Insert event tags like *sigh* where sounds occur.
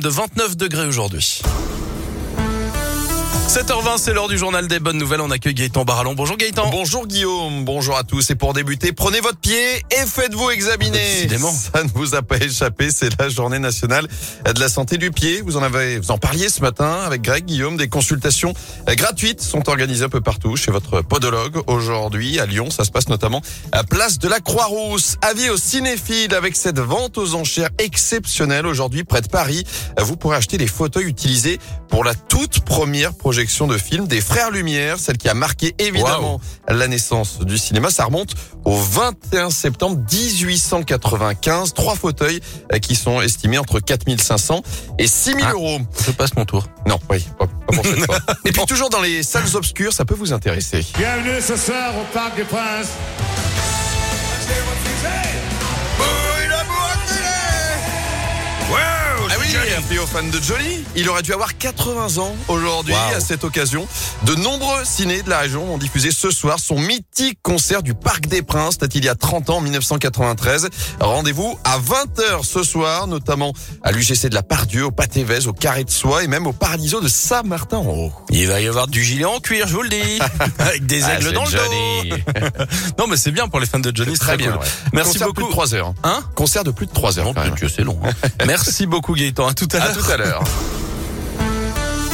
de 29 degrés aujourd'hui. 7h20, c'est l'heure du journal des bonnes nouvelles. On accueille Gaëtan Barallon. Bonjour Gaëtan. Bonjour Guillaume, bonjour à tous. Et pour débuter, prenez votre pied et faites-vous examiner. Décidément. Ça ne vous a pas échappé, c'est la journée nationale de la santé du pied. Vous en avez, vous en parliez ce matin avec Greg Guillaume. Des consultations gratuites sont organisées un peu partout chez votre podologue. Aujourd'hui, à Lyon, ça se passe notamment à Place de la Croix-Rousse. Avis aux cinéphiles avec cette vente aux enchères exceptionnelle aujourd'hui près de Paris. Vous pourrez acheter les fauteuils utilisés pour la toute première projection de film des Frères Lumière, celle qui a marqué évidemment la naissance du cinéma. Ça remonte au 21 septembre 1895. Trois fauteuils euh, qui sont estimés entre 4500 et 6000 Ah. euros. Je passe mon tour. Non, oui, pas, pas pour cette *laughs* fois. Et puis toujours dans les salles obscures, ça peut vous intéresser. Bienvenue ce soir au Parc des Princes. Un fans de Johnny. Il aurait dû avoir 80 ans aujourd'hui à cette occasion. De nombreux ciné de la région ont diffusé ce soir son mythique concert du Parc des Princes, date il y a 30 ans, en 1993. Rendez-vous à 20h ce soir, notamment à l'UGC de la Pardieu, au Pâté-Vez, au Carré de Soie et même au Paradiso de Saint-Martin-en-Haut. Il va y avoir du gilet en cuir, je vous le dis. *laughs* Avec des Ah, aigles c'est dans le Johnny. dos. *laughs* non, mais c'est bien pour les fans de Johnny. c'est Très très bien. cool. ouais. Merci Concert de beaucoup. plus de 3 heures. Hein? Concert de plus de 3 heures. Quand même. Dieu, c'est long. hein. *laughs* Merci beaucoup Gaëtan. Tout à À tout à l'heure. *laughs*